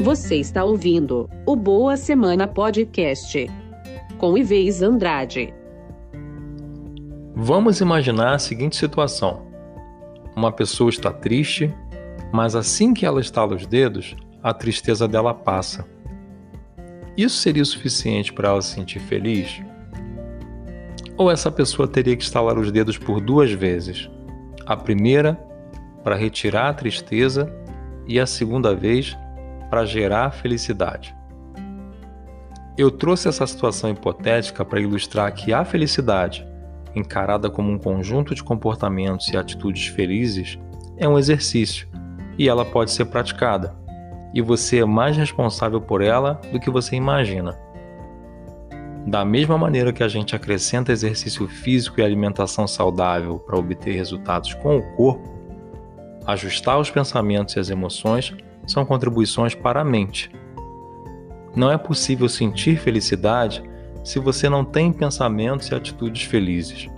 Você está ouvindo o Boa Semana Podcast com Ives Andrade. Vamos imaginar a seguinte situação: uma pessoa está triste, mas assim que ela estala os dedos, a tristeza dela passa. Isso seria o suficiente para ela se sentir feliz? Ou essa pessoa teria que estalar os dedos por duas vezes? A primeira para retirar a tristeza e a segunda vez para gerar felicidade. Eu trouxe essa situação hipotética para ilustrar que a felicidade, encarada como um conjunto de comportamentos e atitudes felizes, é um exercício e ela pode ser praticada, e você é mais responsável por ela do que você imagina. Da mesma maneira que a gente acrescenta exercício físico e alimentação saudável para obter resultados com o corpo, ajustar os pensamentos e as emoções são contribuições para a mente. Não é possível sentir felicidade se você não tem pensamentos e atitudes felizes.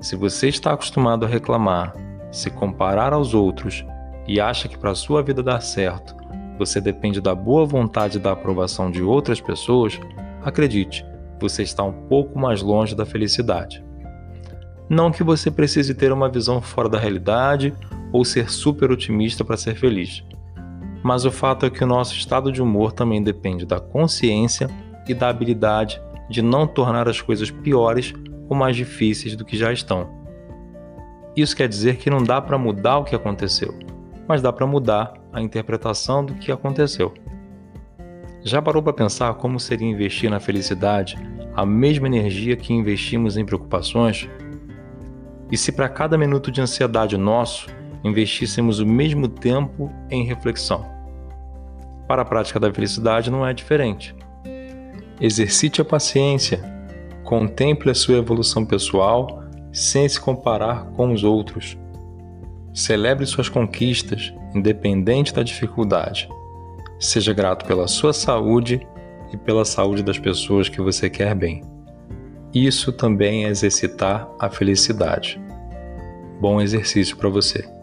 Se você está acostumado a reclamar, se comparar aos outros e acha que para sua vida dar certo você depende da boa vontade e da aprovação de outras pessoas, acredite, você está um pouco mais longe da felicidade. Não que você precise ter uma visão fora da realidade ou ser super otimista para ser feliz. Mas o fato é que o nosso estado de humor também depende da consciência e da habilidade de não tornar as coisas piores ou mais difíceis do que já estão. Isso quer dizer que não dá para mudar o que aconteceu, mas dá para mudar a interpretação do que aconteceu. Já parou para pensar como seria investir na felicidade a mesma energia que investimos em preocupações? E se para cada minuto de ansiedade nosso investíssemos o mesmo tempo em reflexão. Para a prática da felicidade não é diferente. Exercite a paciência, contemple a sua evolução pessoal sem se comparar com os outros. Celebre suas conquistas, independente da dificuldade. Seja grato pela sua saúde e pela saúde das pessoas que você quer bem. Isso também é exercitar a felicidade. Bom exercício para você.